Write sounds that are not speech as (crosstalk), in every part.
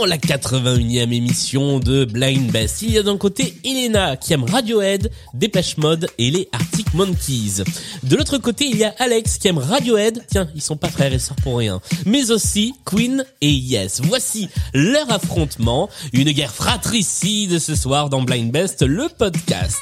dans la 81e émission de Blind Best. Il y a d'un côté Elena qui aime Radiohead, Dépêche Mode et les Arctic Monkeys. De l'autre côté, il y a Alex qui aime Radiohead. Tiens, ils sont pas frères et sœurs pour rien. Mais aussi Queen et Yes. Voici leur affrontement. Une guerre fratricide ce soir dans Blind Best, le podcast.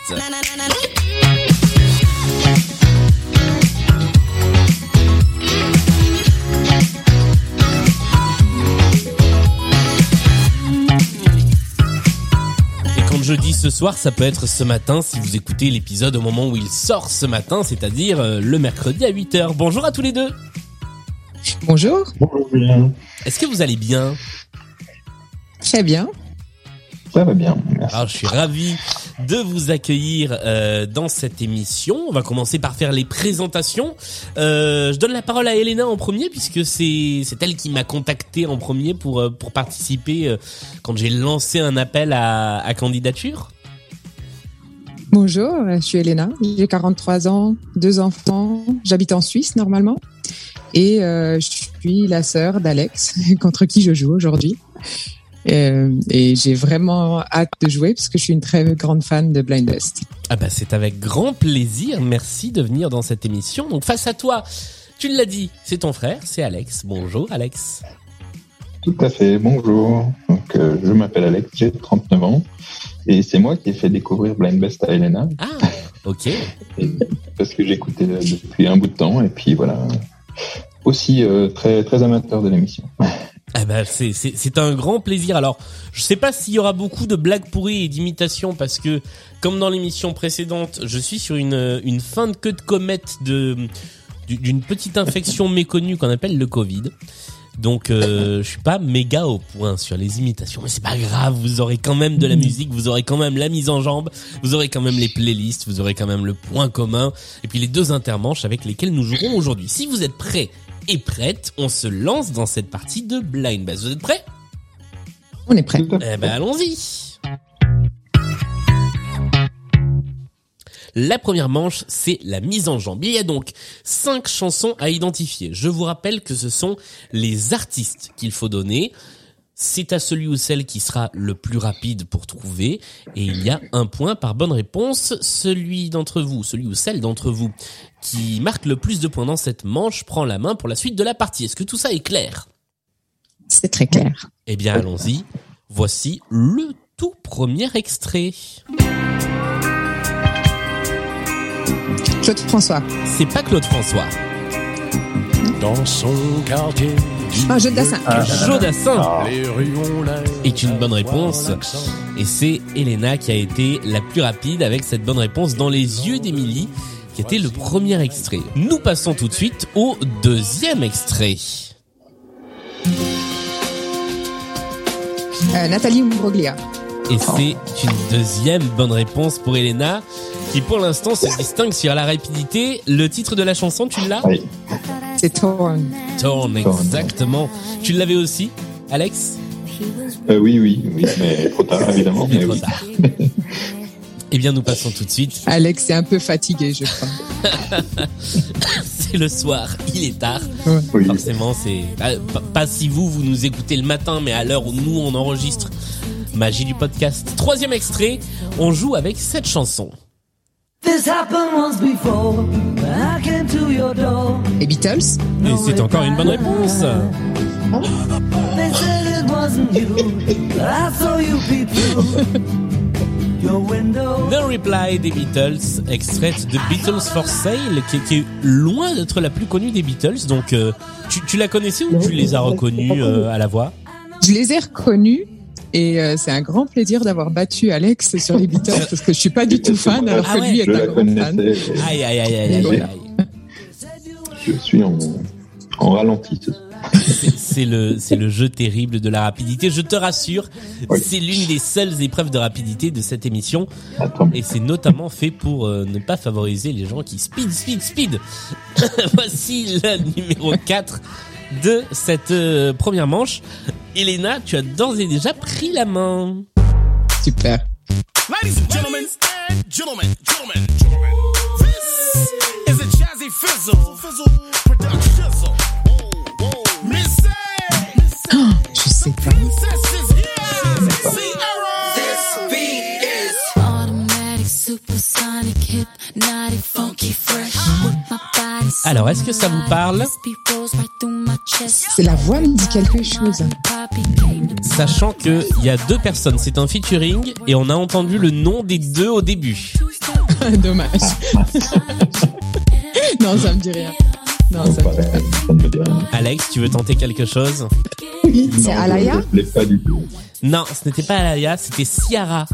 Dis ce soir, ça peut être ce matin si vous écoutez l'épisode au moment où il sort ce matin, c'est-à-dire euh, le mercredi à 8h. Bonjour à tous les deux. Bonjour. Bonjour bien. Est-ce que vous allez bien? Très bien. Ça va bien. Merci. Alors, je suis ravi de vous accueillir euh, dans cette émission. On va commencer par faire les présentations. Euh, je donne la parole à Elena en premier puisque c'est c'est elle qui m'a contacté en premier pour euh, pour participer euh, quand j'ai lancé un appel à, à candidature. Bonjour, je suis Elena, j'ai 43 ans, deux enfants, j'habite en Suisse normalement et euh, je suis la sœur d'Alex (laughs) contre qui je joue aujourd'hui. Euh, et j'ai vraiment hâte de jouer parce que je suis une très grande fan de Blind Best. Ah bah c'est avec grand plaisir. Merci de venir dans cette émission. Donc face à toi, tu l'as dit, c'est ton frère, c'est Alex. Bonjour Alex. Tout à fait, bonjour. Donc, euh, je m'appelle Alex, j'ai 39 ans et c'est moi qui ai fait découvrir Blind Best à Elena. Ah, ok. Et- parce que j'écoutais depuis un bout de temps et puis voilà. Aussi euh, très très amateur de l'émission. Ah bah c'est c'est c'est un grand plaisir. Alors, je sais pas s'il y aura beaucoup de blagues pourries et d'imitations parce que comme dans l'émission précédente, je suis sur une une fin de queue de comète de du- d'une petite infection (laughs) méconnue qu'on appelle le Covid. Donc euh, je suis pas méga au point sur les imitations, mais c'est pas grave, vous aurez quand même de la musique, vous aurez quand même la mise en jambe, vous aurez quand même les playlists, vous aurez quand même le point commun, et puis les deux intermanches avec lesquels nous jouerons aujourd'hui. Si vous êtes prêts et prêtes, on se lance dans cette partie de Blind Best. Vous êtes prêts? On est prêt. Tout à fait. Eh ben allons-y La première manche, c'est la mise en jambe. Il y a donc cinq chansons à identifier. Je vous rappelle que ce sont les artistes qu'il faut donner. C'est à celui ou celle qui sera le plus rapide pour trouver. Et il y a un point par bonne réponse. Celui d'entre vous, celui ou celle d'entre vous qui marque le plus de points dans cette manche prend la main pour la suite de la partie. Est-ce que tout ça est clair? C'est très clair. eh bien, allons-y. Voici le tout premier extrait. Claude François. C'est pas Claude François. Dans son quartier, Un jeu de dessin. Jodassin l'air est une bonne réponse. Et c'est Elena qui a été la plus rapide avec cette bonne réponse dans les yeux d'Émilie, qui était le premier extrait. Nous passons tout de suite au deuxième extrait. Euh, Nathalie Imbroglia. Et c'est une deuxième bonne réponse pour Elena, qui pour l'instant se distingue sur la rapidité. Le titre de la chanson, tu l'as? Oui. C'est Torn. Torn, exactement. Tu l'avais aussi, Alex Euh, oui, oui, oui, mais trop tard évidemment. Mais Mais trop oui. tard. Eh bien, nous passons tout de suite. Alex est un peu fatigué, je crois. (laughs) C'est le soir, il est tard. Oui. Forcément, c'est pas, pas- pas si vous vous nous écoutez le matin, mais à l'heure où nous on enregistre. Magie du podcast. Troisième extrait, on joue avec cette chanson. This happened once before. I came to your door. Les Beatles. Et c'est encore une bonne réponse. The Reply des Beatles, extraite de Beatles for Sale, qui, qui est loin d'être la plus connue des Beatles. Donc, euh, tu, tu la connaissais ou tu les as reconnus euh, à la voix? Je les ai reconnus et euh, c'est un grand plaisir d'avoir battu Alex sur les Beatles parce que je suis pas du tout fan alors Ah que ouais. lui est Je un grand fan. Aïe, aïe, aïe, aïe, aïe, Voilà. Je suis en, en ralenti. C'est- C'est le, c'est le jeu terrible de la rapidité. Je te rassure, Oui. c'est l'une des seules épreuves de rapidité de cette émission. Attends. Et c'est notamment fait pour euh, ne pas favoriser les gens qui speed, speed, speed. (coughs) Voici le numéro 4 de cette euh, première manche. Elena, tu as d'ores et déjà pris la main. Super. Ladies and gentlemen, and gentlemen, gentlemen, gentlemen, this is a Jazzy Fizzle, Fizzle Alors, est-ce que ça vous parle? C'est la voix me dit quelque chose. Sachant que il y a deux personnes, c'est un featuring et on a entendu le nom des deux au début. (laughs) Dommage. (laughs) non, ça me dit rien. Non, ça me dit Pareil, ça ne me dit rien. Alex, tu veux tenter quelque chose? Oui, c'est Non, Alaya? Non, ce n'était pas Alaya, c'était Ciara.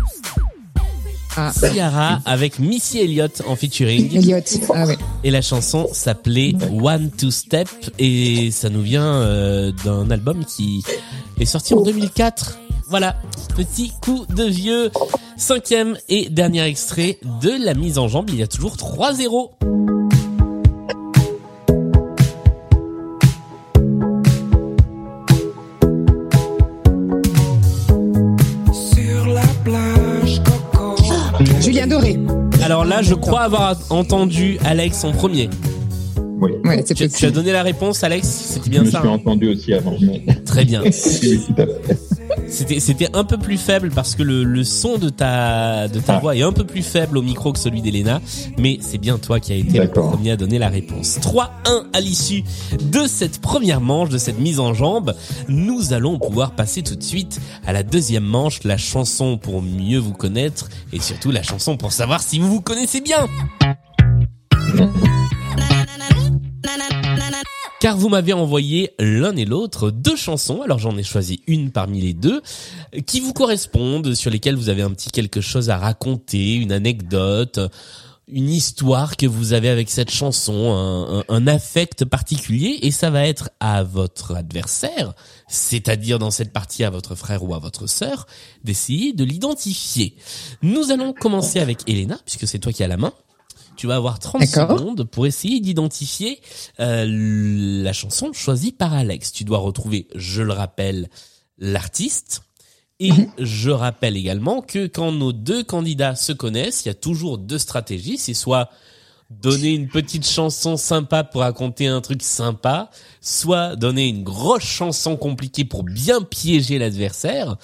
Ah, Ciara avec Missy Elliott en featuring. Elliot. Ah ouais. Et la chanson s'appelait One Two Step et ça nous vient euh, d'un album qui est sorti en 2004. Voilà, petit coup de vieux. Cinquième et dernier extrait de la mise en jambe. Il y a toujours 3-0. Là, je crois avoir entendu Alex en premier. Oui. Ouais, c'est Tu, tu as donné la réponse, Alex? C'était Je bien me ça suis hein? entendu aussi avant. Mais... Très bien. Oui, tout à fait. C'était c'était un peu plus faible parce que le, le son de ta de ta Ah. voix est un peu plus faible au micro que celui d'Elena, mais c'est bien toi qui as été le premier à donner la réponse. 3-1 à l'issue de cette première manche, de cette mise en jambe. Nous allons pouvoir passer tout de suite à la deuxième manche, la chanson pour mieux vous connaître et surtout la chanson pour savoir si vous vous connaissez bien. Car vous m'avez envoyé l'un et l'autre deux chansons, alors j'en ai choisi une parmi les deux, qui vous correspondent, sur lesquelles vous avez un petit quelque chose à raconter, une anecdote, une histoire que vous avez avec cette chanson, un affect particulier, et ça va être à votre adversaire, c'est-à-dire dans cette partie à votre frère ou à votre sœur, d'essayer de l'identifier. Nous allons commencer avec Elena, puisque c'est toi qui as la main. Tu vas avoir 30 D'accord. secondes pour essayer d'identifier euh, la chanson choisie par Alex. Tu dois retrouver, je le rappelle, l'artiste. Et je rappelle également que quand nos deux candidats se connaissent, il y a toujours deux stratégies. C'est soit donner une petite chanson sympa pour raconter un truc sympa, soit donner une grosse chanson compliquée pour bien piéger l'adversaire.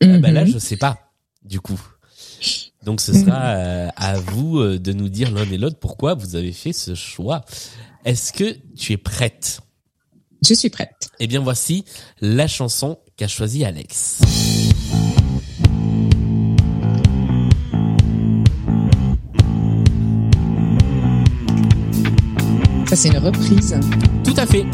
Bah là, Mhm. je sais pas, du coup. Donc ce sera euh, à vous euh, de nous dire l'un et l'autre pourquoi vous avez fait ce choix. Est-ce que tu es prête? Je suis prête. Eh bien voici la chanson qu'a choisi Alex. Ça, c'est une reprise. Tout à fait.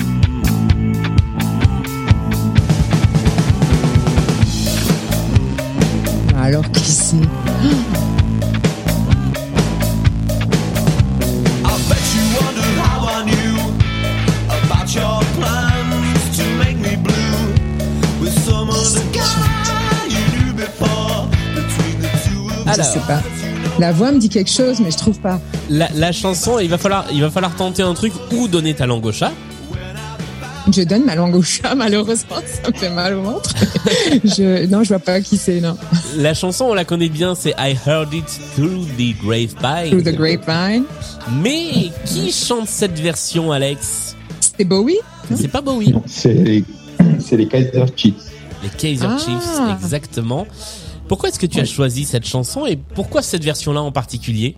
Alors, qui c'est Je sais pas. La voix me dit quelque chose, mais je trouve pas. la, la chanson, il va falloir, il va falloir tenter un truc ou donner ta langue au chat. Je donne ma langue au chat, malheureusement, ça me fait mal au ventre. (laughs) je, non, je vois pas qui c'est, non. La chanson, on la connaît bien, c'est I Heard It Through the Grapevine. Through the Grapevine. Mais qui chante cette version, Alex? C'est Bowie C'est pas Bowie. Non, c'est les, c'est les Kaiser Chiefs. Les Kaiser Ah. Chiefs, exactement. Pourquoi est-ce que tu as choisi cette chanson et pourquoi cette version-là en particulier?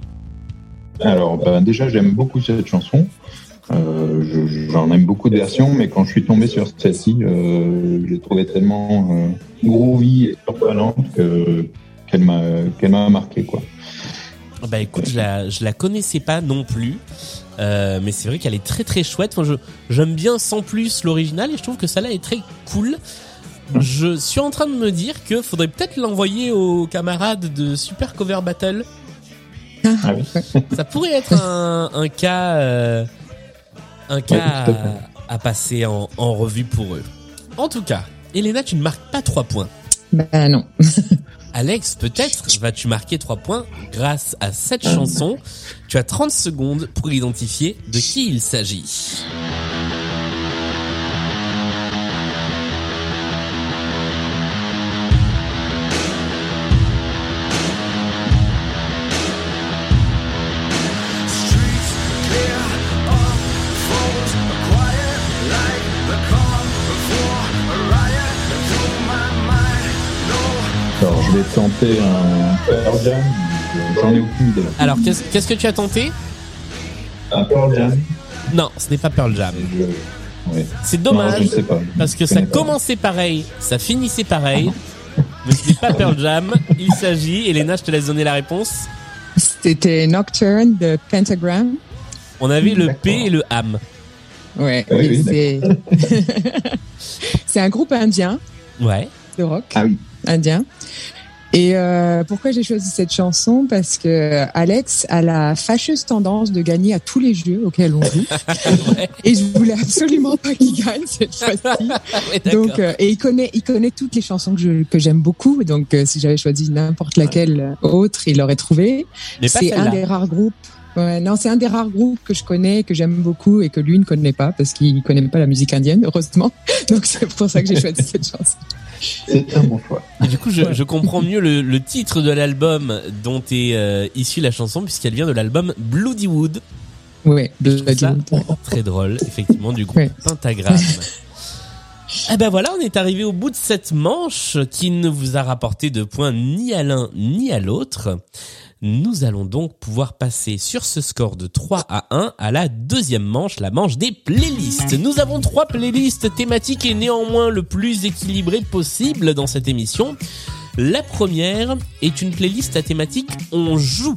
Alors, ben, déjà, j'aime beaucoup cette chanson. Euh, je- J'en aime beaucoup de versions, mais quand je suis tombé sur celle-ci, euh, je l'ai trouvée tellement euh, groovy et surprenante que qu'elle m'a qu'elle m'a marqué quoi. Bah écoute, je la, je la connaissais pas non plus. Mais c'est vrai qu'elle est très très chouette. J'aime bien sans plus l'original et je trouve que celle-là est très cool. Je suis en train de me dire que faudrait peut-être l'envoyer aux camarades de Super Cover Battle. Ah oui. (laughs) Ça pourrait être un, un cas, euh, un cas Ouais, tout à passer en, en revue pour eux. En tout cas, Elena, tu ne marques pas trois points. Ben non. (laughs) Alex, peut-être vas-tu marquer 3 points grâce à cette chanson. Tu as 30 secondes pour identifier de qui il s'agit. Tenter un Pearl Jam. J'en ai aucune idée. Alors, qu'est-ce qu'est-ce que tu as tenté? Un Pearl Jam. Non, ce n'est pas Pearl Jam. Je- ouais. C'est Non, dommage je ne sais pas. parce que Je ça connais pas. commençait pareil, ça finissait pareil. (laughs) Mais ce n'est pas Pearl Jam. Il s'agit, Elena, je te laisse donner la réponse. C'était Nocturne de Pentagram. On avait le P et le AM. Ouais, Ah oui, et oui, c'est (laughs) c'est un groupe indien Ouais. de rock Ah oui. indien. Et euh, pourquoi j'ai choisi cette chanson? Parce que Alex a la fâcheuse tendance de gagner à tous les jeux auxquels on joue. (laughs) Et je voulais absolument pas qu'il gagne cette (laughs) fois-ci. Ouais. Donc, euh, et il connaît, il connaît toutes les chansons que je- que j'aime beaucoup. Donc, euh, si j'avais choisi n'importe laquelle autre, il l'aurait trouvé. C'est un des rares groupes. Ouais, non, c'est un des rares groupes que je connais, que j'aime beaucoup et que lui ne connaît pas parce qu'il connaît pas la musique indienne, heureusement. (laughs) Donc, c'est pour ça que j'ai choisi cette chanson. C'est un bon choix. Et du coup, je, je comprends mieux le, le titre de l'album dont est euh, issue la chanson puisqu'elle vient de l'album Bloody Wood. Ça Bloody très drôle, effectivement, du groupe Ouais. Pentagramme. (laughs) Eh ben voilà, on est arrivé au bout de cette manche qui ne vous a rapporté de points ni à l'un ni à l'autre. Nous allons donc pouvoir passer sur ce score de 3 à 1 à la deuxième manche, la manche des playlists. Nous avons trois playlists thématiques et néanmoins le plus équilibré possible dans cette émission. La première est une playlist à thématique On joue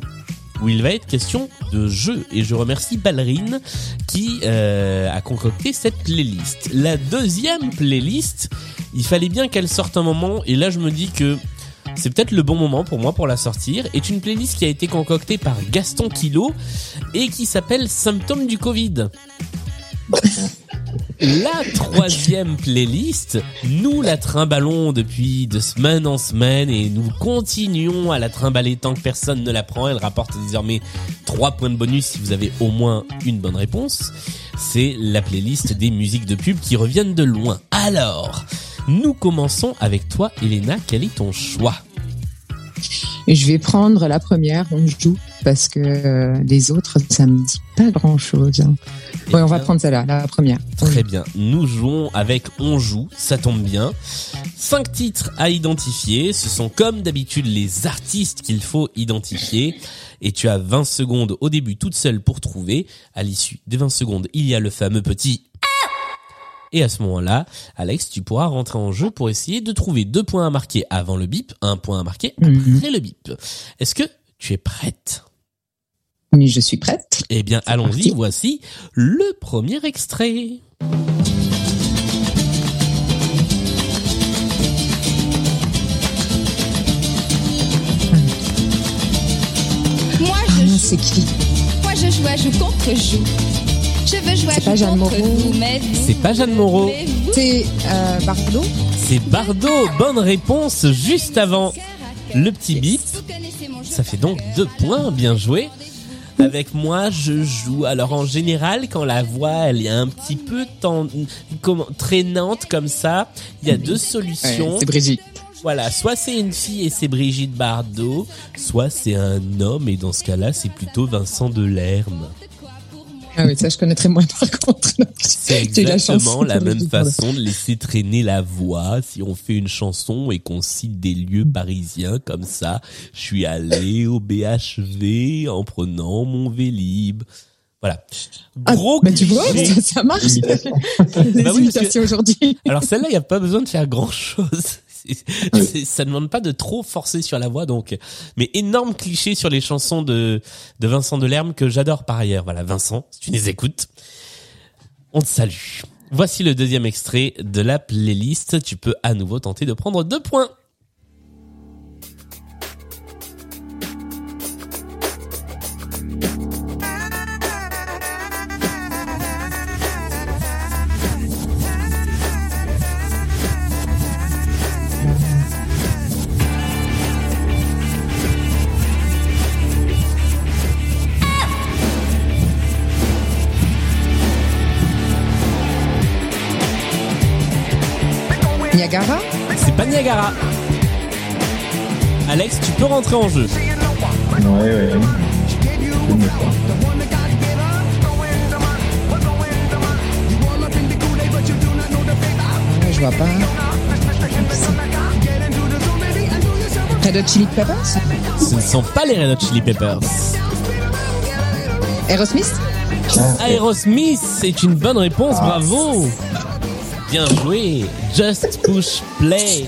où il va être question de jeu. Et je remercie Ballerine qui euh, a concocté cette playlist. La deuxième playlist, il fallait bien qu'elle sorte un moment, et là je me dis que c'est peut-être le bon moment pour moi pour la sortir, est une playlist qui a été concoctée par Gaston Kilo et qui s'appelle Symptômes du Covid. (laughs) La troisième playlist, nous la trimballons depuis de semaine en semaine et nous continuons à la trimballer tant que personne ne la prend. Elle rapporte désormais 3 points de bonus si vous avez au moins une bonne réponse. C'est la playlist des musiques de pub qui reviennent de loin. Alors, nous commençons avec toi, Elena. Quel est ton choix? Et je vais prendre la première, on joue, parce que euh, les autres, ça me dit pas grand-chose. hein. Ouais, on va Eh prendre celle-là, la première. Très bien. Nous jouons avec On joue, ça tombe bien. Cinq titres à identifier. Ce sont comme d'habitude les artistes qu'il faut identifier. Et tu as 20 secondes au début toute seule pour trouver. À l'issue des 20 secondes, il y a le fameux petit et à ce moment-là, Alex, tu pourras rentrer en jeu pour essayer de trouver deux points à marquer avant le bip, un point à marquer Mhm. après le bip. Est-ce que tu es prête? Mais je suis prête. Eh bien, allons-y. Voici le premier extrait. Moi Ah je non, joue, c'est qui? Moi je joue à joue contre joue. Je veux jouer à C'est pas Jeanne Moreau. C'est pas Jeanne Moreau. C'est euh, Bardot C'est Bardot. Bonne réponse juste avant le petit bip. Ça fait donc deux points, bien joué. Avec moi, je joue. Alors en général, quand la voix elle est un petit peu tend- comment, traînante comme ça, il y a deux Ouais, solutions. C'est Brigitte. voilà, soit c'est une fille et c'est Brigitte Bardot, soit c'est un homme et dans ce cas-là, c'est plutôt Vincent Delerme. Ah oui, ça je connaîtrais moins par contre. (laughs) C'est la exactement la même façon de laisser traîner la voix. Si on fait une chanson et qu'on cite des lieux parisiens comme ça, je suis allé au BHV en prenant mon Vélib. Voilà. Ah, Gros bah, tu vois, ça, ça marche. Des Bah oui, aujourd'hui. Alors celle-là, il n'y a pas besoin de faire grand-chose. (laughs) C'est- Ça demande pas de trop forcer sur la voix, donc. Mais énorme cliché sur les chansons de, de Vincent Delerme que j'adore par ailleurs. Voilà, Vincent, si tu les écoutes, on te salue. Voici le deuxième extrait de la playlist. Tu peux à nouveau tenter de prendre deux points. Niagara C'est pas Niagara. Alex, tu peux rentrer en jeu. Ouais, ouais. Ouais, Je vois pas. Red Hot Chili Peppers Ce ne sont pas les Red Hot Chili Peppers. Aerosmith Aerosmith, c'est une bonne réponse, bravo. Bien joué. Just push play.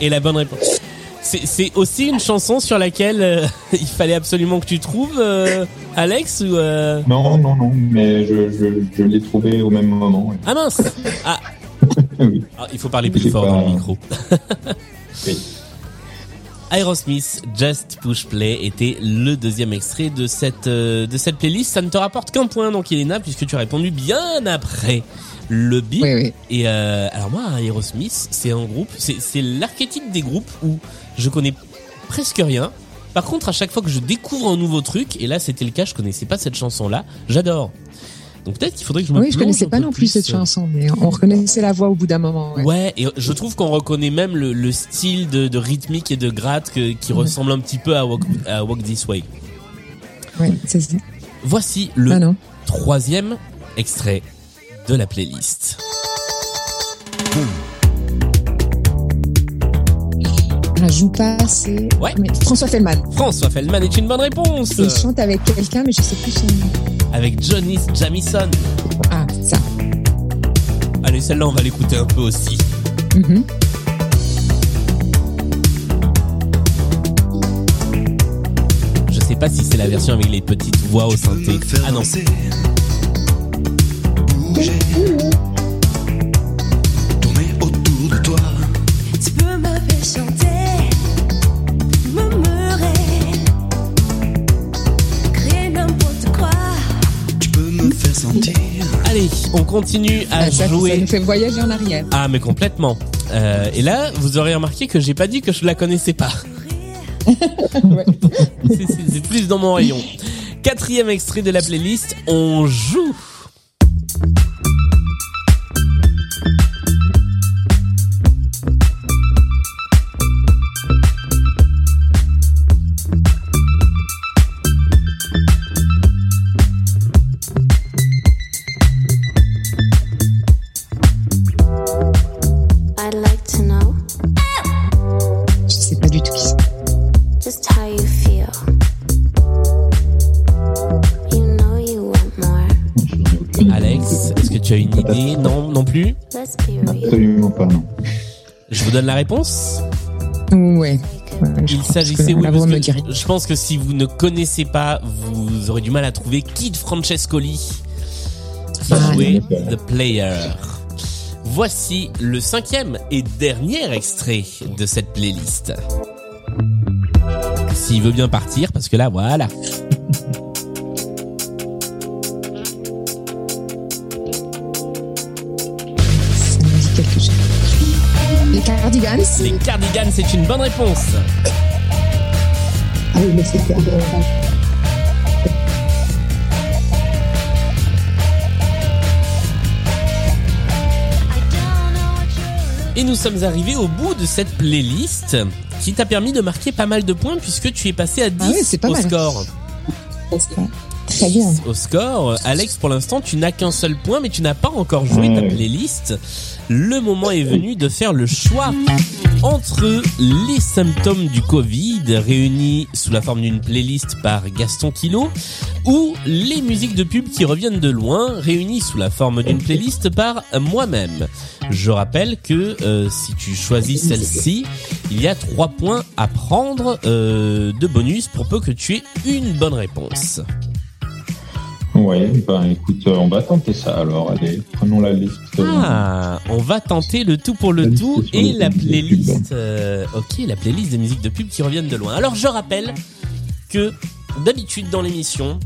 Et la bonne réponse. C'est aussi une chanson sur laquelle euh, (laughs) il fallait absolument que tu trouves, euh, Alex ou euh... Non, non, non, mais je, je, je l'ai trouvé au même moment. Ah mince. Ah, (laughs) oui. ah, il faut parler plus fort pas- dans le micro. Oui. Aerosmith, Just Push Play était le deuxième extrait de cette de cette playlist. Ça ne te rapporte qu'un point donc Elena puisque tu as répondu bien après le beat. Oui, oui. Et euh, alors moi, Aerosmith, c'est un groupe, c'est l'archétype des groupes où je connais presque rien. Par contre, à chaque fois que je découvre un nouveau truc, et là c'était le cas, je connaissais pas cette chanson-là, j'adore. Donc peut-être qu'il faudrait que je me Oui, je connaissais pas non plus cette euh, chanson, mais on reconnaissait la voix au bout d'un moment. Ouais. Ouais, et je trouve qu'on reconnaît même le, le style de, de rythmique et de gratte que- qui Ouais. ressemble un petit peu à Walk, à Walk This Way. Ouais, c'est ça. Voici le Ah troisième extrait de la playlist. La joue pas, c'est Ouais. mais François Fellman. François Feldman est une bonne réponse il chante avec quelqu'un, mais je sais plus son nom. avec Johnny Jamison. Ah, ça. Allez, celle-là on va l'écouter un peu aussi. Mhm. Je sais pas si c'est la version avec les petites voix au synthé. Ah non, Bouger. Tourner autour de toi. Tu peux me faire chanter, murmurer, créer n'importe quoi. Tu peux me faire sentir. allez, on continue à Ah, ça, ça jouer. nous fait voyager en arrière. Ah mais complètement. Euh, et là, vous aurez remarqué que j'ai pas dit que je la connaissais pas. (laughs) C'est plus dans mon rayon. Quatrième extrait de la playlist, on joue. Tu as une idée Non, non plus. Absolument pas, non. Je vous donne la réponse. Ouais. Ouais, je Il s'agissait, oui, parce que je pense que si vous ne connaissez pas, vous aurez du mal à trouver Kid Francescoli qui Ah, jouait. The Player. Voici le cinquième et dernier extrait de cette playlist. S'il veut bien partir, parce que là, voilà. Cardigans. Les Cardigans, c'est une bonne réponse. Ah oui, mais c'était Et nous sommes arrivés au bout de cette playlist qui t'a permis de marquer pas mal de points puisque tu es passé à 10 Ah oui, c'est pas au mal. score. Très bien. au score. Alex, pour l'instant, tu n'as qu'un seul point, mais tu n'as pas encore joué ta playlist. Le moment est venu de faire le choix entre les symptômes du Covid réunis sous la forme d'une playlist par Gaston Kilo ou les musiques de pub qui reviennent de loin réunies sous la forme d'une playlist par moi-même. Je rappelle que euh, si tu choisis celle-ci, il y a trois points à prendre euh, de bonus pour peu que tu aies une bonne réponse. Ouais, ben écoute, euh, on va tenter ça alors. Allez, prenons la liste. Ah, on va tenter le tout pour le La tout et la playlist. euh, ok, la playlist des musiques de pub qui reviennent de loin. Alors je rappelle que d'habitude dans l'émission,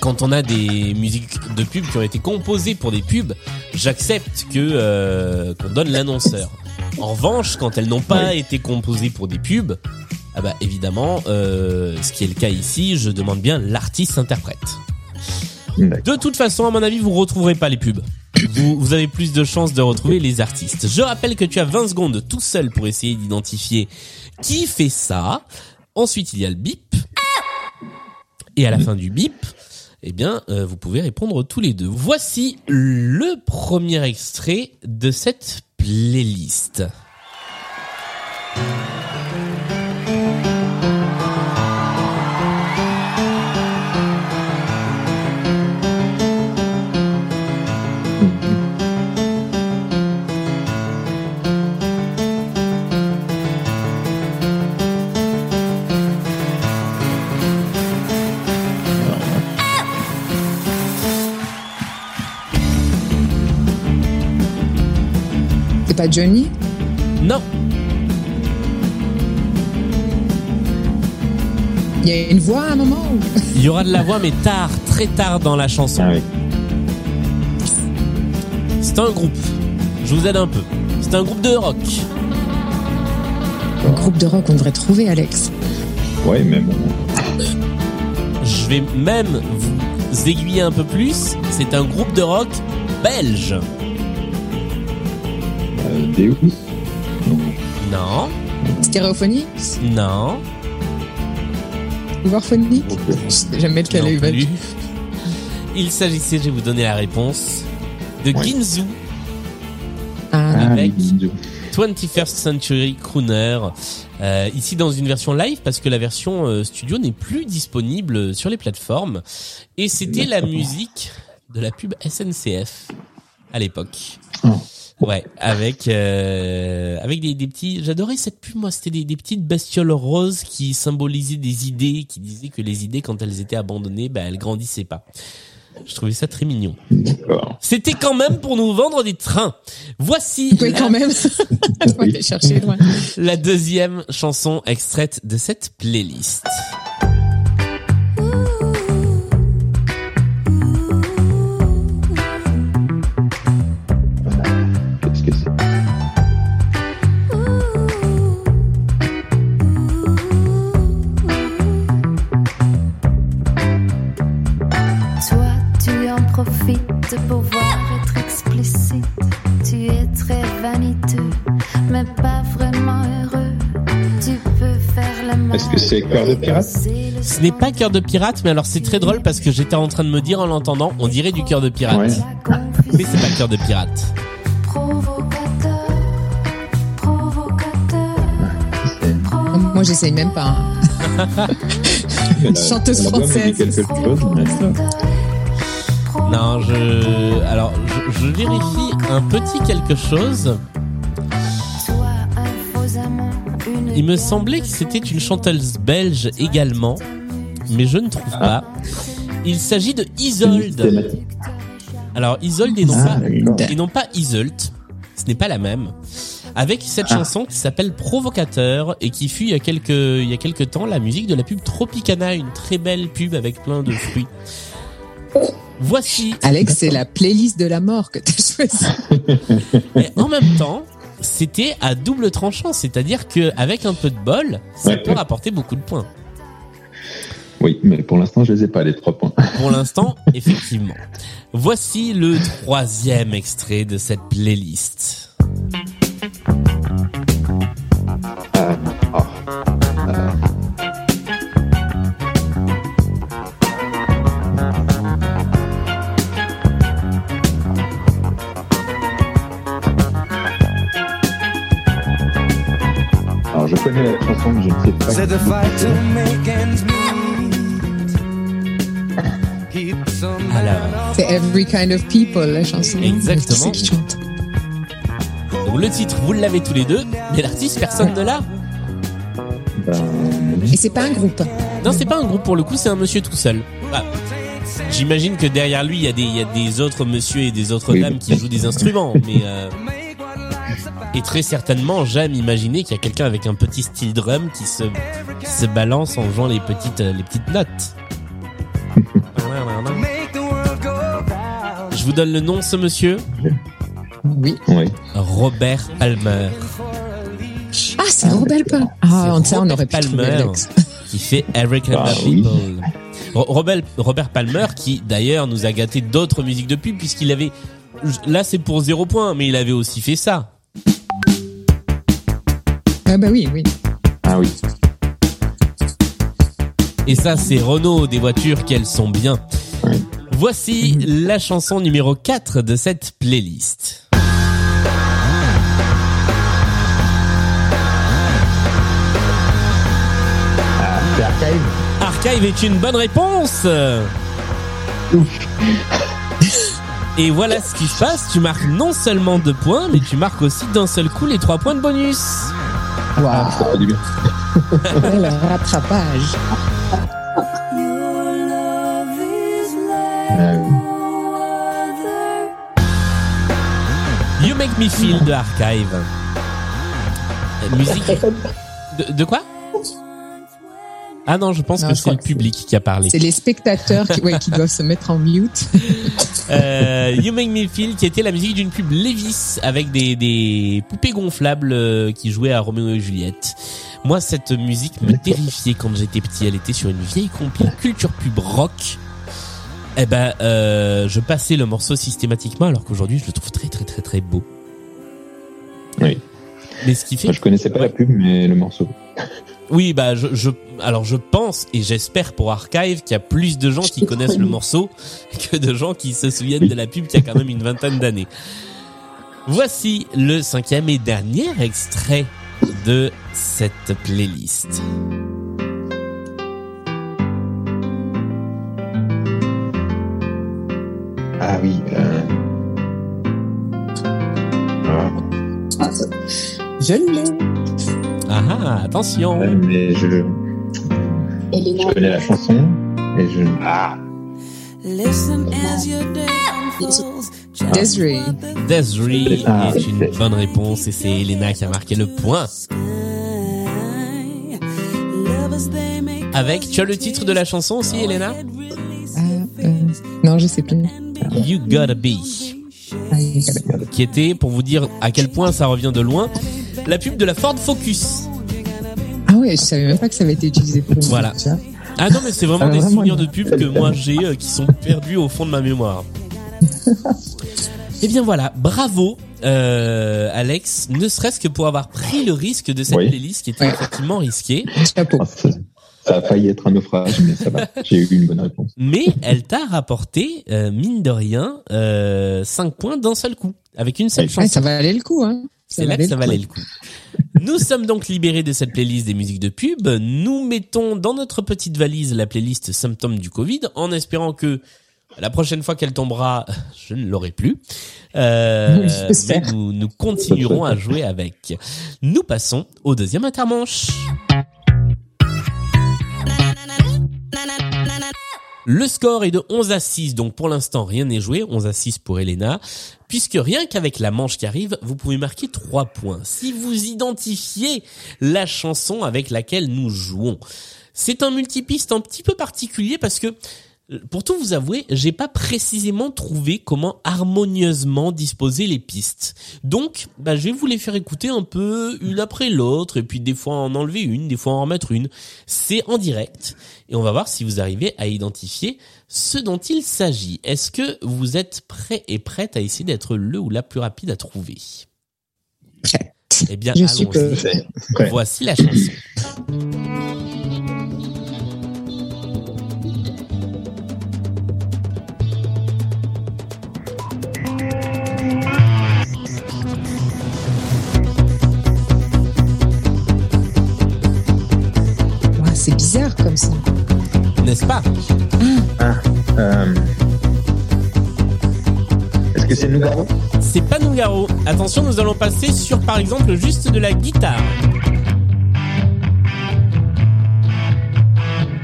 quand on a des musiques de pub qui ont été composées pour des pubs, j'accepte que euh, qu'on donne l'annonceur. En revanche, quand elles n'ont pas été composées pour des pubs, ah bah évidemment, euh, ce qui est le cas ici, je demande bien l'artiste interprète. De toute façon, à mon avis, vous retrouverez pas les pubs. Vous, vous avez plus de chances de retrouver les artistes. Je rappelle que tu as 20 secondes tout seul pour essayer d'identifier qui fait ça. Ensuite, il y a le bip. Et à la fin du bip, eh bien, euh, vous pouvez répondre tous les deux. Voici le premier extrait de cette playlist. Pas Johnny Non, Il y a une voix à un moment ou- il y aura de la voix, mais tard, très tard dans la chanson. Ah oui. C'est un groupe. Je vous aide un peu. C'est un groupe de rock. Un groupe de rock, on devrait trouver, Alex. Ouais, mais bon. Je vais même vous aiguiller un peu plus. C'est un groupe de rock belge. Deus Non. Non, Stéréophonie non. Je sais jamais lequel est. Il s'agissait, je vais vous donner la réponse, de Ouais. Ginzu, Ah, Ah, Avec- les Ginzu. 21st Century Crooner. Euh, ici dans une version live parce que la version euh, studio n'est plus disponible sur les plateformes. Et c'était la musique de la pub SNCF à l'époque. Oh. Ouais, avec euh, avec des, des petits. J'adorais cette pub. Moi, c'était des, des petites bestioles roses qui symbolisaient des idées, qui disaient que les idées, quand elles étaient abandonnées, bah, elles grandissaient pas. Je trouvais ça très mignon. D'accord. C'était quand même pour nous vendre des trains. Voici oui, la, quand même. (laughs) Je vais aller chercher loin. la deuxième chanson extraite de cette playlist. Est-ce que c'est Cœur de pirate Ce n'est pas cœur de pirate, mais alors c'est très drôle parce que j'étais en train de me dire en l'entendant, on dirait du cœur de pirate. Ouais. Mais c'est pas cœur de pirate. Provocateur, provocateur, C'est- Moi, j'essaye même pas. hein. (laughs) Chanteuse française. Non, je, alors, je, je vérifie un petit quelque chose. Il me semblait que c'était une chanteuse belge également, mais je ne trouve pas. Il s'agit de Isolde. Alors Isolde et non Ah, pas et non pas Isolt. Ce n'est pas la même. Avec cette Ah. chanson qui s'appelle Provocateur et qui fut il y a quelques il y a quelques temps la musique de la pub Tropicana, une très belle pub avec plein de fruits. Voici Alex, c'est la playlist de la mort que tu as choisie. (laughs) Mais en même temps, c'était à double tranchant, c'est-à-dire que avec un peu de bol, ça Ouais, peut ouais. rapporter beaucoup de points. Oui, mais pour l'instant, je les ai pas, les trois points. Pour l'instant, (laughs) effectivement. Voici le troisième extrait de cette playlist. Ah. Je connais la chanson, mais je ne sais pas. Said the fight to make ends meet. Alors, C'est Every Kind of People, la chanson. Exactement. Qui c'est qui chante donc le titre, vous l'avez tous les deux, mais l'artiste, personne ne l'a. Ben, Et c'est pas un groupe. Non, c'est pas un groupe pour le coup, c'est un monsieur tout seul. Ah. J'imagine que derrière lui, il y, a des, il y a des autres monsieur et des autres Oui. dames qui jouent des instruments, mais euh, et très certainement, j'aime imaginer qu'il y a quelqu'un avec un petit style drum qui se qui se balance en jouant les petites euh, les petites notes. make the world go round. Je vous donne le nom de ce monsieur, Oui. oui. Robert Palmer, Ah, c'est Robert Palmer. Ah, ça, on Robert aurait Palmer. Qui fait Eric and Ah the oui. People. Ro- Robert, Robert Palmer, qui d'ailleurs nous a gâté d'autres musiques de pub, puisqu'il avait, là c'est pour zéro point, mais il avait aussi fait ça. Ah, bah oui, oui. Ah oui. Et ça, c'est Renault, des voitures qu'elles sont bien. Voici la chanson numéro 4 de cette playlist. Ah, c'est Archive. Archive est une bonne réponse Et voilà ce qui se passe, tu marques non seulement deux points, mais tu marques aussi d'un seul coup les trois points de bonus. Ah, ça fait du bien. (laughs) Le rattrapage. Ah. You Make Me Feel de Archive. Musique. (laughs) De, de quoi? Ah non, je pense Non, que c'est le public qui a parlé. C'est les spectateurs qui, ouais, qui doivent se mettre en mute. (laughs) Euh, you Make Me Feel, qui était la musique d'une pub Levis avec des, des poupées gonflables euh, qui jouaient à Roméo et Juliette. Moi, cette musique me terrifiait quand j'étais petit. Elle était sur une vieille compil culture pub rock. Eh ben, euh, je passais le morceau systématiquement, alors qu'aujourd'hui, je le trouve très, très, très, très beau. Oui. Mais ce qui fait Moi, je connaissais pas la pub, mais le morceau. Oui, bah je, je alors je pense et j'espère pour Archive qu'il y a plus de gens qui connaissent le morceau que de gens qui se souviennent de la pub qui a quand même une vingtaine d'années. Voici le cinquième et dernier extrait de cette playlist. Ah oui. Euh... ah, Je l'ai. Ah ah, attention. ouais, mais je, je connais la chanson et je. Ah. Listen as your day unfolds. Desiree. Desiree Ah, est une bonne réponse et c'est Elena qui a marqué le point. Avec, tu as le titre de la chanson aussi, Elena? Ah, euh, non, je sais plus. You Gotta Be. Ah, qui était, pour vous dire à quel point ça revient de loin, la pub de la Ford Focus. Ah ouais, je savais même pas que ça avait été utilisé pour une Voilà. Ah non, mais c'est vraiment Ah, des vraiment, souvenirs de pub que moi j'ai euh, qui sont perdus au fond de ma mémoire. Eh bien voilà, bravo euh, Alex, ne serait-ce que pour avoir pris le risque de cette Oui. playlist qui était Ouais. effectivement risquée, Chapeau. Ah, ça, a failli être un naufrage, mais ça va. J'ai eu une bonne réponse. mais elle t'a rapporté, euh, mine de rien, euh, 5 points d'un seul coup, avec une seule Ouais, chanson. Ouais, ça valait le coup, hein. C'est là que ça valait le coup. Nous sommes donc libérés de cette playlist des musiques de pub. Nous mettons dans notre petite valise la playlist symptômes du Covid en espérant que la prochaine fois qu'elle tombera, (laughs) je ne l'aurai plus. Euh, mais nous, nous continuerons à jouer avec. Nous passons au deuxième intermanche. Le score est de 11 à 6, donc pour l'instant rien n'est joué, 11 à 6 pour Elena, puisque rien qu'avec la manche qui arrive, vous pouvez marquer 3 points. Si vous identifiez la chanson avec laquelle nous jouons. C'est un multipiste un petit peu particulier parce que pour tout vous avouer, j'ai pas précisément trouvé comment harmonieusement disposer les pistes. Donc, bah, je vais vous les faire écouter un peu une après l'autre, et puis des fois en enlever une, des fois en remettre une. C'est en direct, et on va voir si vous arrivez à identifier ce dont il s'agit. Est-ce que vous êtes prêts et prêtes à essayer d'être le ou la plus rapide à trouver? Prête. Eh bien, allons-y. prête. Voici la chanson. C'est bizarre comme ça. N'est-ce pas? Euh... Est-ce que c'est Nougaro? C'est pas Nougaro. Attention, nous allons passer sur, par exemple, juste de la guitare.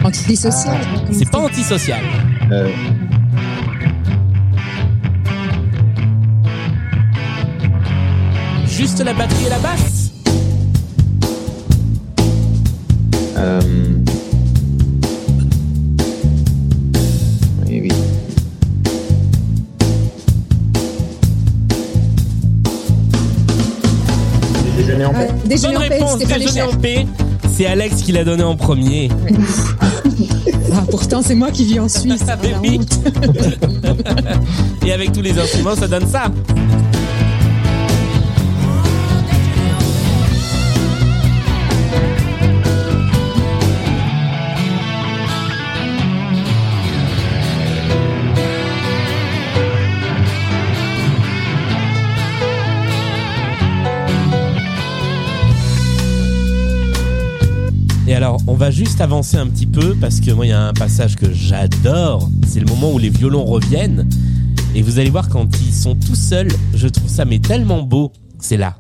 Antisocial. C'est pas antisocial. euh... Juste la batterie et la basse. Euh... Déjeuner en paix Bonne en paix, réponse, Stéphane déjeuner Echer. en paix. C'est Alex qui l'a donné en premier. Ah, pourtant, c'est moi qui vis en Suisse. (laughs) Ah, la honte. (laughs) Et avec tous les instruments, ça donne ça. Alors, on va juste avancer un petit peu parce que moi, il y a un passage que j'adore. C'est le moment où les violons reviennent. Et vous allez voir quand ils sont tout seuls, je trouve ça mais tellement beau. C'est là.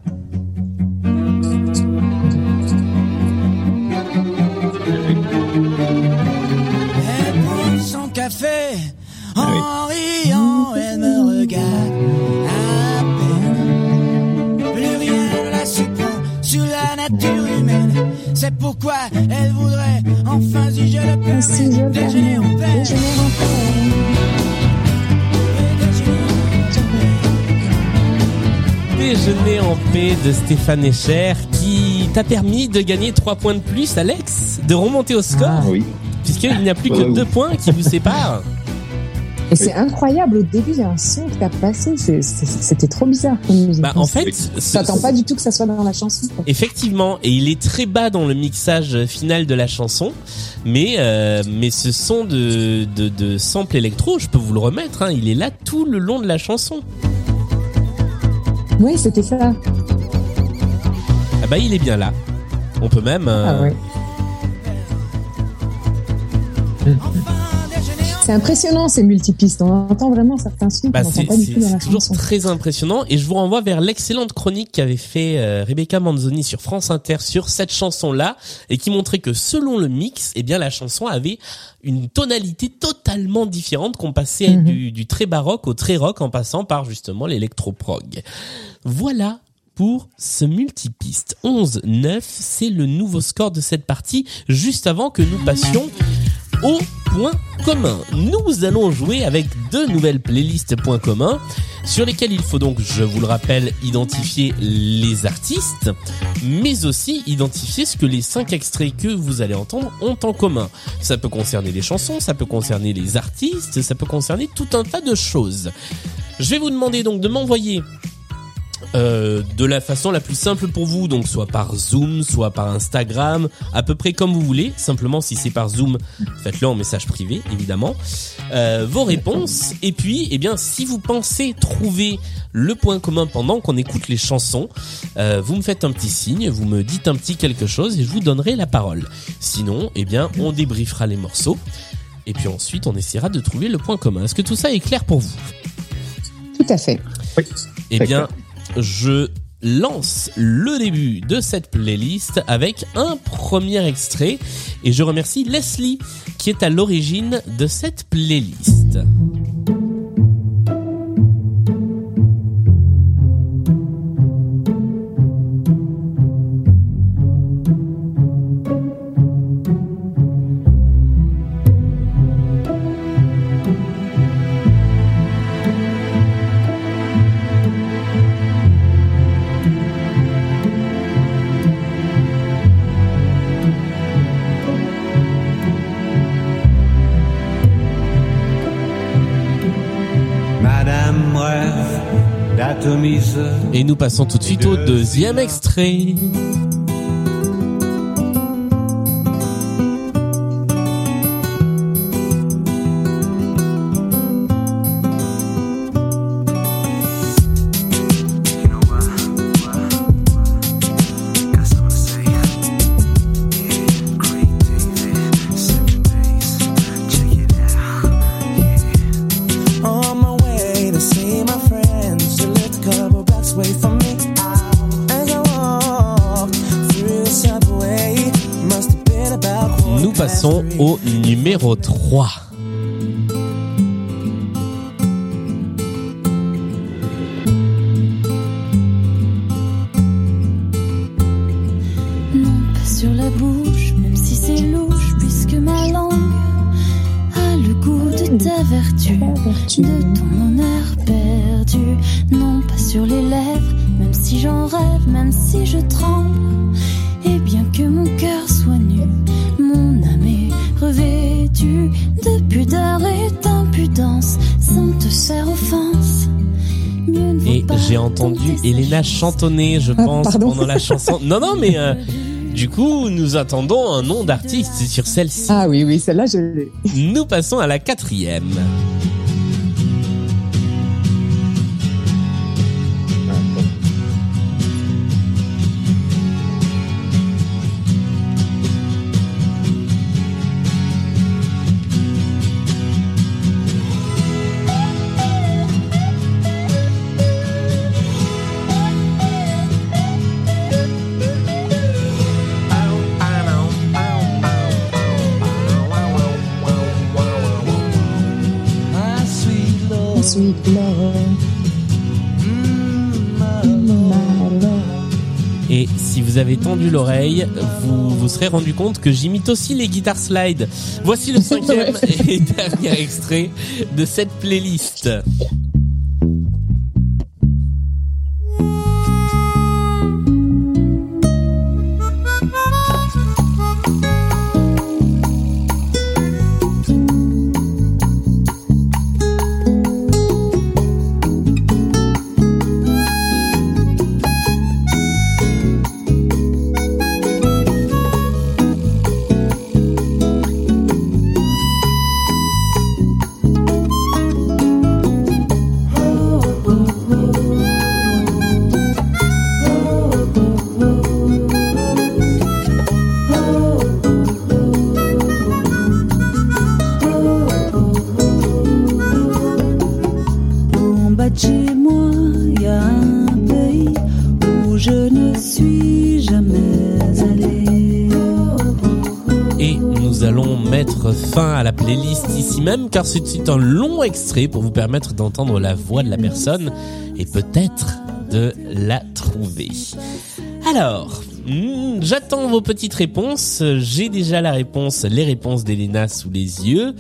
C'est pourquoi elle voudrait, enfin si je le permets, Si déjeuner en paix. déjeuner en Déjeuner en paix de Stéphane Echer qui t'a permis de gagner 3 points de plus, Alex, de remonter au score, Ah. Oui. puisqu'il n'y a plus que Ouais, 2 oui. points qui vous séparent. (laughs) Et c'est incroyable, au début, il y a un son que t'as passé, c'était trop bizarre comme musique. Bah, en fait, T'attends pas du tout que ça soit dans la chanson. quoi. Effectivement, et il est très bas dans le mixage final de la chanson, mais euh, mais ce son de, de de sample électro, je peux vous le remettre, hein, il est là tout le long de la chanson. Oui, c'était ça. Ah bah il est bien là. On peut même. euh, Ah ouais. C'est impressionnant ces multipistes. On entend vraiment certains sons Bah, c'est toujours chanson. très impressionnant et je vous renvoie vers l'excellente chronique qu'avait fait euh, Rebecca Manzoni sur France Inter sur cette chanson-là et qui montrait que selon le mix, eh bien la chanson avait une tonalité totalement différente qu'on passait Mhm. du, du très baroque au très rock en passant par justement l'électro-prog. Voilà pour ce multipiste. 11-9, c'est le nouveau score de cette partie juste avant que nous passions au point commun. Nous allons jouer avec deux nouvelles playlists points communs sur lesquelles il faut donc, je vous le rappelle, identifier les artistes, mais aussi identifier ce que les cinq extraits que vous allez entendre ont en commun. Ça peut concerner les chansons, ça peut concerner les artistes, ça peut concerner tout un tas de choses. Je vais vous demander donc de m'envoyer euh, de la façon la plus simple pour vous, donc soit par Zoom, soit par Instagram, à peu près comme vous voulez. Simplement, si c'est par Zoom, faites-le en message privé, évidemment. Euh, vos réponses. Et puis, eh bien, si vous pensez trouver le point commun pendant qu'on écoute les chansons, euh, vous me faites un petit signe, vous me dites un petit quelque chose et je vous donnerai la parole. Sinon, eh bien, on débriefera les morceaux. Et puis ensuite, on essaiera de trouver le point commun. Est-ce que tout ça est clair pour vous? Tout à fait. eh Très bien, je lance le début de cette playlist avec un premier extrait et je remercie Leslie qui est à l'origine de cette playlist. Et nous passons tout de suite au deuxième extrait. Numéro 3. Elena chance. chantonner, je Ah, pense, pendant la chanson. (laughs) Non, non, mais euh, du coup, nous attendons un nom d'artiste sur celle-ci. Ah oui, oui, celle-là, je l'ai. Nous passons à la quatrième. Sweet. Et si vous avez tendu l'oreille, vous vous serez rendu compte que j'imite aussi les guitares slide. Voici le (laughs) cinquième et dernier extrait de cette playlist. Car c'est un long extrait pour vous permettre d'entendre la voix de la personne et peut-être de la trouver. Alors, hmm, j'attends vos petites réponses. J'ai déjà la réponse, les réponses d'Elena sous les yeux.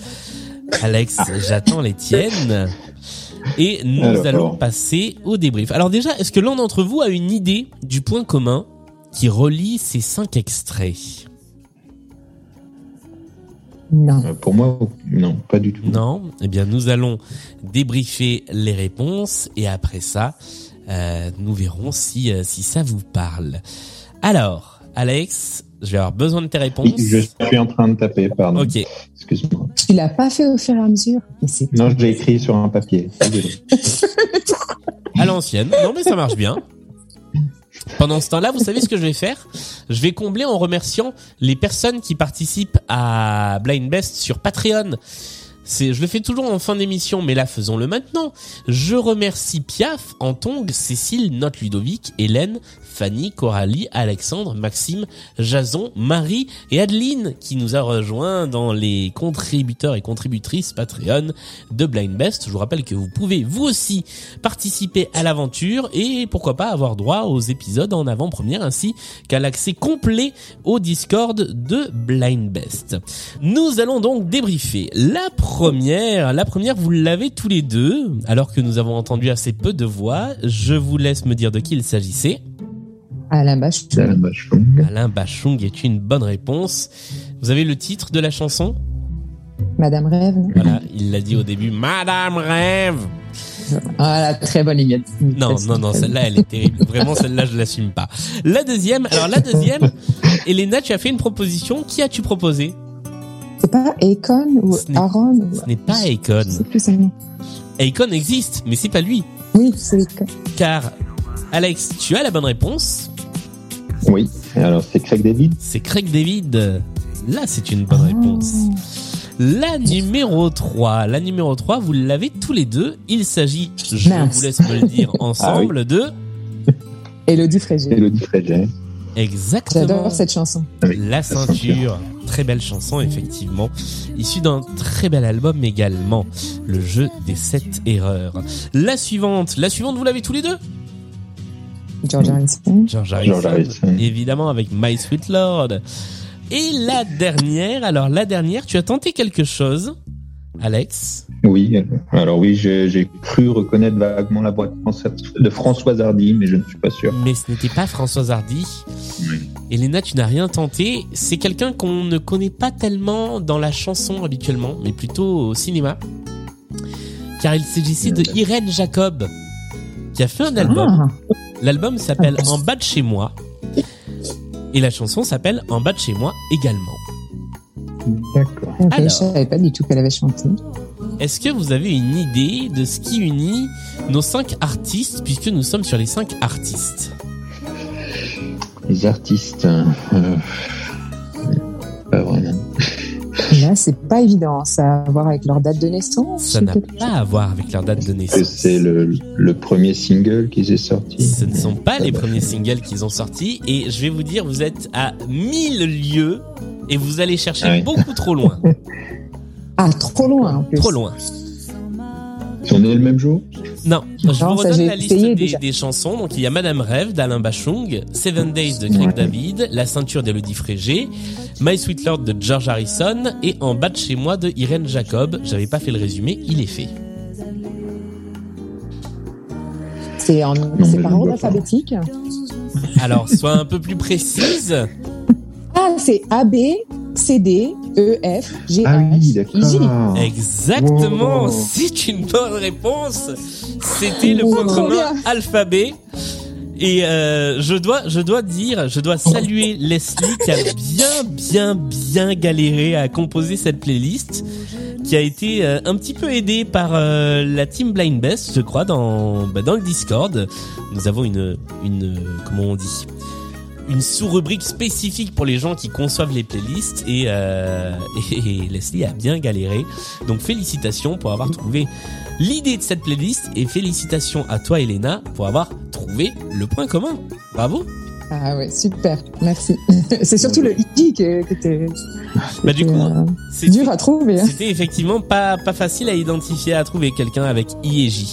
Alex, j'attends les tiennes. Et nous Alors. allons passer au débrief. Alors déjà, est-ce que l'un d'entre vous a une idée du point commun qui relie ces cinq extraits? Non. Euh, Pour moi, non, pas du tout. Non Eh bien, nous allons débriefer les réponses et après ça, euh, nous verrons si, euh, si ça vous parle. Alors, Alex, je vais avoir besoin de tes réponses. Oui, je suis en train de taper, pardon. Ok. Excuse-moi. Tu l'as pas fait au fur et à mesure Non, je l'ai écrit sur un papier. (laughs) À l'ancienne. Non, mais ça marche bien. Pendant ce temps-là, vous savez ce que je vais faire? Je vais combler en remerciant les personnes qui participent à Blind Best sur Patreon. C'est, je le fais toujours en fin d'émission, mais là, faisons-le maintenant. Je remercie Piaf, Antong, Cécile, Note Ludovic, Hélène, Fanny, Coralie, Alexandre, Maxime, Jason, Marie et Adeline qui nous a rejoints dans les contributeurs et contributrices Patreon de Blind Best. Je vous rappelle que vous pouvez vous aussi participer à l'aventure et pourquoi pas avoir droit aux épisodes en avant-première ainsi qu'à l'accès complet au Discord de Blind Best. Nous allons donc débriefer la première. La première, vous l'avez tous les deux, alors que nous avons entendu assez peu de voix. Je vous laisse me dire de qui il s'agissait. Alain Bachung. Alain Bachung. Alain Bachung est une bonne réponse. Vous avez le titre de la chanson? Madame Rêve. Voilà, il l'a dit au début. Madame Rêve Voilà, très bonne imite. Non, non, non, celle-là, elle est terrible. Vraiment, celle-là, je l'assume pas. La deuxième, alors la deuxième, Elena, tu as fait une proposition. Qui as-tu proposé C'est pas Akon ou Ce Aaron ou- Ce n'est pas Akon. C'est plus un nom. Akon existe, mais c'est pas lui. Oui, c'est Akon. Car, Alex, tu as la bonne réponse. Oui. Alors, c'est Craig David. C'est Craig David. Là, c'est une bonne réponse. La numéro 3. La numéro 3, vous l'avez tous les deux. Il s'agit, je Mince. vous laisse me le dire (laughs) ensemble, de... Elodie Frégé. Elodie Frégé. Exactement. J'adore cette chanson. Oui, La ceinture. Très belle chanson, effectivement. Issue d'un très bel album également. Le jeu des sept erreurs. La suivante. La suivante, vous l'avez tous les deux? George Harrison. George Harrison. George Harrison. Évidemment, avec My Sweet Lord. Et la dernière, alors la dernière, tu as tenté quelque chose, Alex? Oui. Alors oui, j'ai cru reconnaître vaguement la voix de François- de Françoise Hardy, mais je ne suis pas sûr. Mais ce n'était pas Françoise Hardy. Oui. Elena, tu n'as rien tenté. C'est quelqu'un qu'on ne connaît pas tellement dans la chanson habituellement, mais plutôt au cinéma. Car il s'agissait de Irène Jacob, qui a fait un album. Ah, L'album s'appelle En bas de chez moi. Et la chanson s'appelle En bas de chez moi également. D'accord. Alors. je savais pas du tout qu'elle avait chanté. Est-ce que vous avez une idée de ce qui unit nos cinq artistes, puisque nous sommes sur les cinq artistes? Les artistes. euh, pas vraiment. Là, c'est pas évident. Ça a à voir avec leur date de naissance. Ça n'a pas à voir avec leur date de Que naissance. c'est le, le premier single qu'ils aient sorti. Ce ne sont pas les premiers singles qu'ils ont sortis, et je vais vous dire, vous êtes à mille lieues, et vous allez chercher Ah oui. beaucoup trop loin. (laughs) Ah, trop loin en plus. trop loin. Ils sont nés le même jour Non, je vous redonne la liste des, chansons. Donc il y a Madame Rêve d'Alain Bachung, Seven Days de Greg Ouais. David, La ceinture d'Elodie Frégé, My Sweet Lord de George Harrison et En bas de chez moi de Irène Jacob. J'avais pas fait le résumé, il est fait. C'est en, par ordre alphabétique. Alors, sois un peu plus précise. Ah, c'est A, B, C, D, E, F, G, Ah H, oui, I, J. d'accord. Exactement, Wow. c'est une bonne réponse. C'était le point commun alphabet. Et euh, je dois, je dois dire, je dois saluer Leslie qui a bien, bien, bien galéré à composer cette playlist, qui a été euh, un petit peu aidée par euh, la team Blind Best, je crois, dans bah, dans le Discord. Nous avons une, une, comment on dit, une sous-rubrique spécifique pour les gens qui conçoivent les playlists et, euh, (laughs) et Leslie a bien galéré. Donc félicitations pour avoir trouvé l'idée de cette playlist et félicitations à toi Elena pour avoir trouvé le point commun. Bravo. Ah ouais, super, merci. (laughs) c'est surtout le I que, que t'es Bah du coup, euh, c'est dur à trouver. hein. C'était effectivement pas pas facile à identifier, à trouver quelqu'un avec I et J.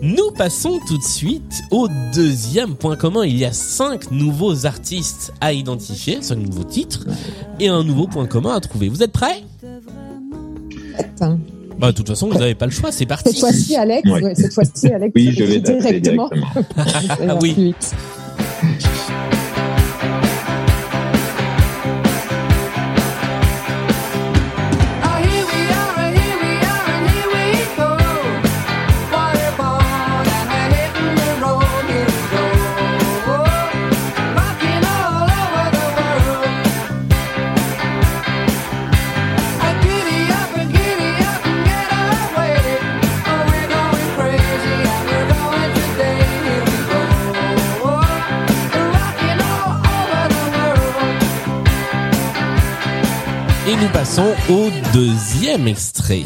Nous passons tout de suite au deuxième point commun. Il y a cinq nouveaux artistes à identifier, cinq nouveaux titres et un nouveau point commun à trouver. Vous êtes prêts? Attends. Bah de toute façon, vous n'avez pas le choix, c'est parti. Cette fois-ci, Alex, Ouais. ouais, cette fois-ci, Alex, Oui, je vais directement. Ira (laughs) Ah oui. Passons au deuxième extrait.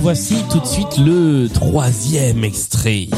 Voici tout de suite le troisième extrait.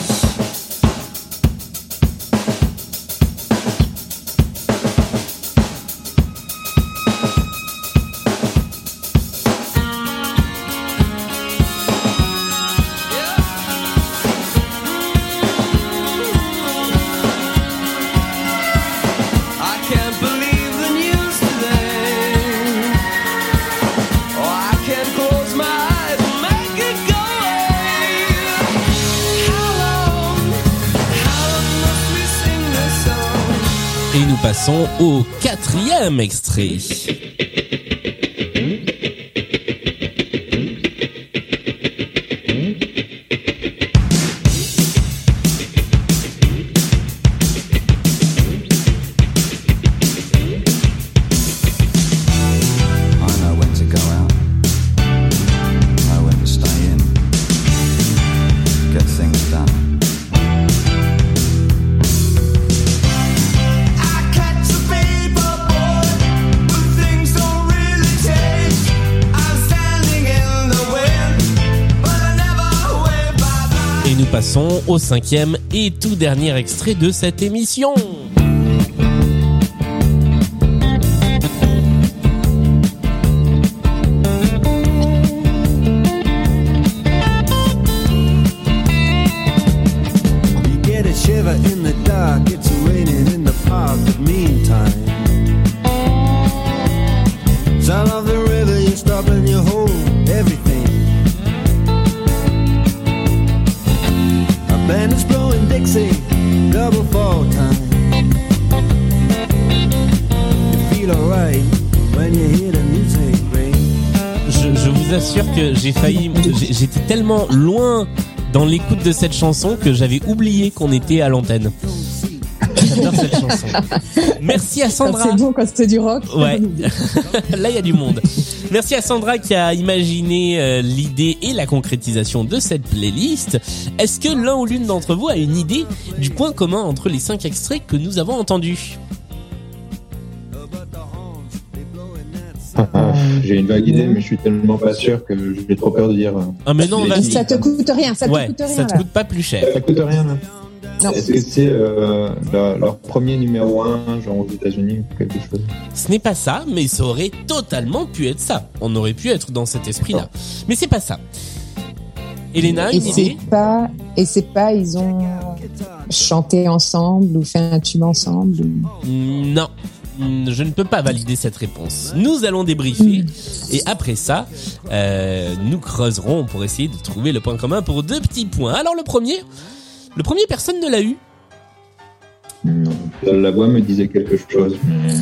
Passons au quatrième extrait. Au cinquième et tout dernier extrait de cette émission. Je, je vous assure que j'ai failli, j'étais tellement loin dans l'écoute de cette chanson que j'avais oublié qu'on était à l'antenne. J'adore cette chanson. Merci à Sandra. c'est bon, quand c'est du rock. Ouais. (laughs) Là, il y a du monde. Merci à Sandra qui a imaginé euh, l'idée et la concrétisation de cette playlist. Est-ce que l'un ou l'une d'entre vous a une idée du point commun entre les cinq extraits que nous avons entendus? (laughs) J'ai une vague idée, mais je suis tellement pas sûr que j'ai trop peur de dire. euh, Ah mais non. Ça te coûte rien, ça te Ouais, coûte rien. ça te coûte pas plus cher. Ça coûte rien, là. Est-ce que c'est euh, leur, leur premier numéro 1, genre aux États-Unis ou quelque chose? Ce n'est pas ça, mais ça aurait totalement pu être ça. On aurait pu être dans cet esprit-là. Mais c'est pas ça. Elena, Et une idée? c'est pas, et c'est pas, ils ont chanté ensemble ou fait un tube ensemble. ou- Non. Mm, Je ne peux pas valider cette réponse. Nous allons débriefer et après ça, euh, nous creuserons pour essayer de trouver le point commun pour deux petits points. Alors le premier, le premier personne ne l'a eu. Non. La voix me disait quelque chose, mais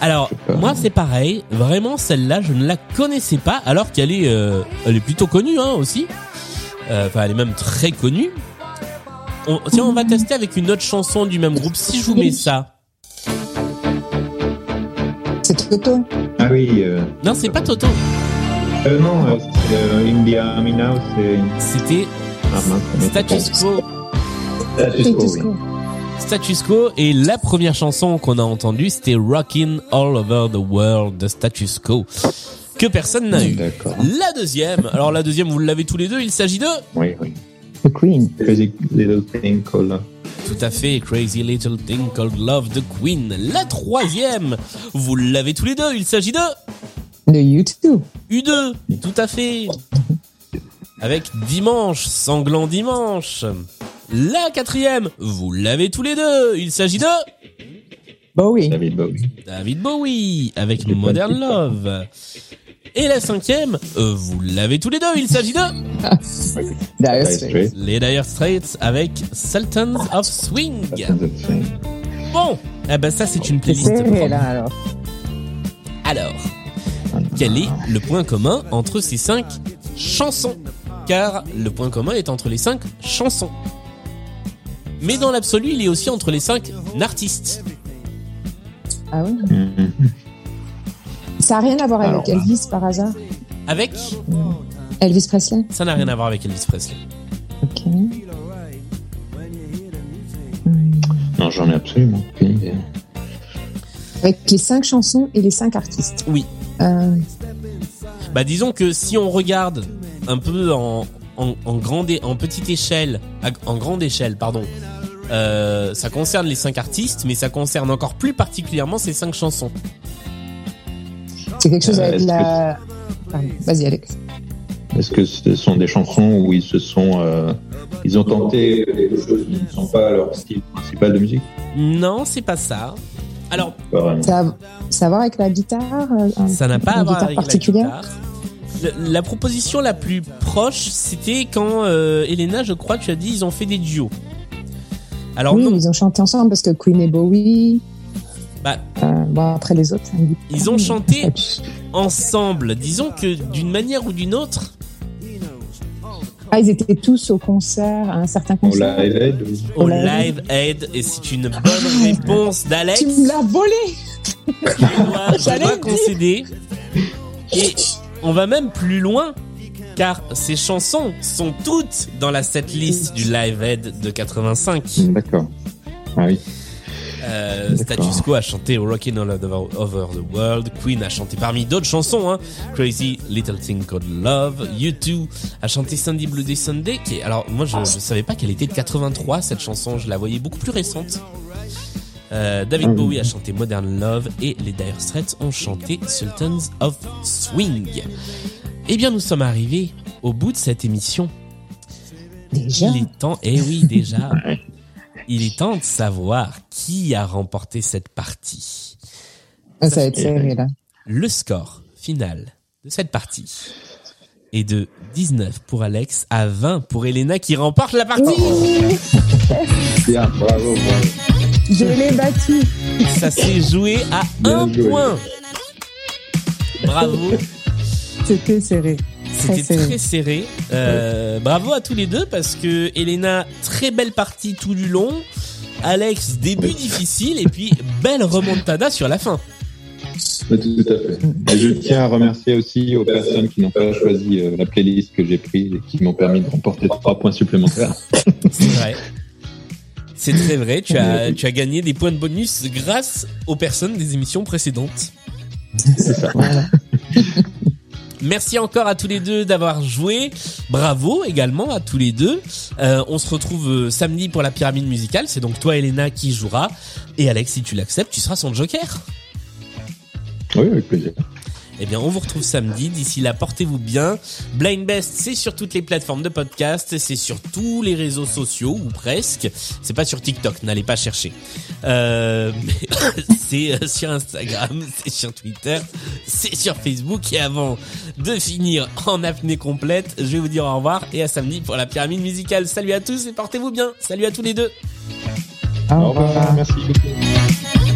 Alors moi c'est pareil, vraiment celle-là je ne la connaissais pas alors qu'elle est, euh, elle est plutôt connue hein, aussi. Euh, Enfin elle est même très connue. On, tiens on va tester avec une autre chanson du même groupe. Si je vous mets ça, Toto. Ah oui. Euh, non c'est pas Toto, euh, non, euh, c'est euh, In the Army Now, c'est. c'était Ah mais- Status Quo. Status Quo, oui. Status Quo. Et la première chanson qu'on a entendue c'était Rockin' All Over the World de Status Quo que personne n'a eu. D'accord. La deuxième, alors la deuxième vous l'avez tous les deux, il s'agit de Oui, oui. The Queen. Crazy Little Thing Called. Tout à fait Crazy Little Thing Called Love de Queen. La troisième, vous l'avez tous les deux, il s'agit de The YouTube. U2, tout à fait. Avec Dimanche, Sanglant Dimanche. La quatrième, vous l'avez tous les deux, il s'agit de Bowie. David Bowie. David Bowie avec Modern. Love. Et la cinquième, euh, vous l'avez tous les deux, il s'agit de (laughs) Dire Straits. Les Dire Straits avec Sultans of Swing. Bon, eh ben ça c'est une playlist. serré propre. là alors. Alors, quel est le point commun entre ces cinq chansons? Car le point commun est entre les cinq chansons. Mais dans l'absolu, il est aussi entre les cinq artistes. Ah oui. Ça a rien à voir Alors avec là. Elvis par hasard. Avec, Elvis Presley. ça n'a rien à voir avec Elvis Presley. Ok. Non, j'en ai absolument aucune idée. Avec les cinq chansons et les cinq artistes. Oui. Euh, Bah disons que si on regarde un peu en, en, en grande en petite échelle, en grande échelle, pardon, euh, ça concerne les cinq artistes, mais ça concerne encore plus particulièrement ces cinq chansons. C'est quelque chose Euh, avec est-ce la. Pardon. Vas-y Alex. Est-ce que ce sont des chansons où ils se sont, euh, ils ont tenté des choses qui ne sont pas leur style principal de musique? Non, c'est pas ça. Alors, Pas. Ça a, ça a à voir avec la guitare euh, ça n'a pas à voir avec la guitare. La proposition la plus proche, c'était quand euh, Elena, je crois, tu as dit, ils ont fait des duos. Alors Oui, non, ils ont chanté ensemble parce que Queen et Bowie. Bah, euh, bon, après les autres, ça me dit pas. Ils ont chanté ensemble. Disons que d'une manière ou d'une autre, Ah, ils étaient tous au concert, à un certain On concert. l'a aidé au Au Live Live Aid, et c'est une bonne réponse d'Alex. Tu me l'as volé Je dois, je dois concéder. Et on va même plus loin, car ces chansons sont toutes dans la setlist du Live Aid de 85. D'accord. Ah oui. Euh. Status Quo a chanté Rockin' All Over, Over the World. Queen a chanté parmi d'autres chansons, hein. Crazy Little Thing Called Love. U2 a chanté Sunday Bloody Sunday. Qui est, alors moi je, je savais pas qu'elle était de 83 cette chanson. Je la voyais beaucoup plus récente. Euh, David Ah. Bowie a chanté Modern Love et les Dire Straits ont chanté Sultans of Swing. Eh bien, nous sommes arrivés au bout de cette émission. Déjà? Il est temps, eh oui, déjà. Il est temps de savoir qui a remporté cette partie. Ah, ça va être serré là. Le score final de cette partie est de 19 pour Alex à 20 pour Elena qui remporte la partie. Bien, bravo, bravo. Je l'ai battu. Ça s'est joué à Bien un joué. point. Bravo. C'était serré. C'était Très serré. très serré. Euh, bravo à tous les deux parce que Elena, très belle partie tout du long. Alex, début difficile et puis belle remontada sur la fin. Oui, Tout à fait. Et je tiens à remercier aussi aux personnes qui n'ont pas choisi euh, la playlist que j'ai prise et qui m'ont permis de remporter trois points supplémentaires. C'est vrai. C'est très vrai, tu as, tu as gagné des points de bonus grâce aux personnes des émissions précédentes. C'est ça. Merci encore à tous les deux d'avoir joué. Bravo également à tous les deux. Euh, on se retrouve euh, samedi pour la pyramide musicale. C'est donc toi, Elena, qui jouera. Et Alex, si tu l'acceptes, tu seras son joker. Oui, avec plaisir. Eh bien, on vous retrouve samedi. D'ici là, portez-vous bien. Blind Best, c'est sur toutes les plateformes de podcast, c'est sur tous les réseaux sociaux ou presque. C'est pas sur TikTok, n'allez pas chercher. Euh, (coughs) c'est euh, sur Instagram, (laughs) c'est sur Twitter, c'est sur Facebook. Et avant de finir en apnée complète, je vais vous dire au revoir et à samedi pour la pyramide musicale. Salut à tous et portez-vous bien. Salut à tous les deux. Au revoir. Merci beaucoup.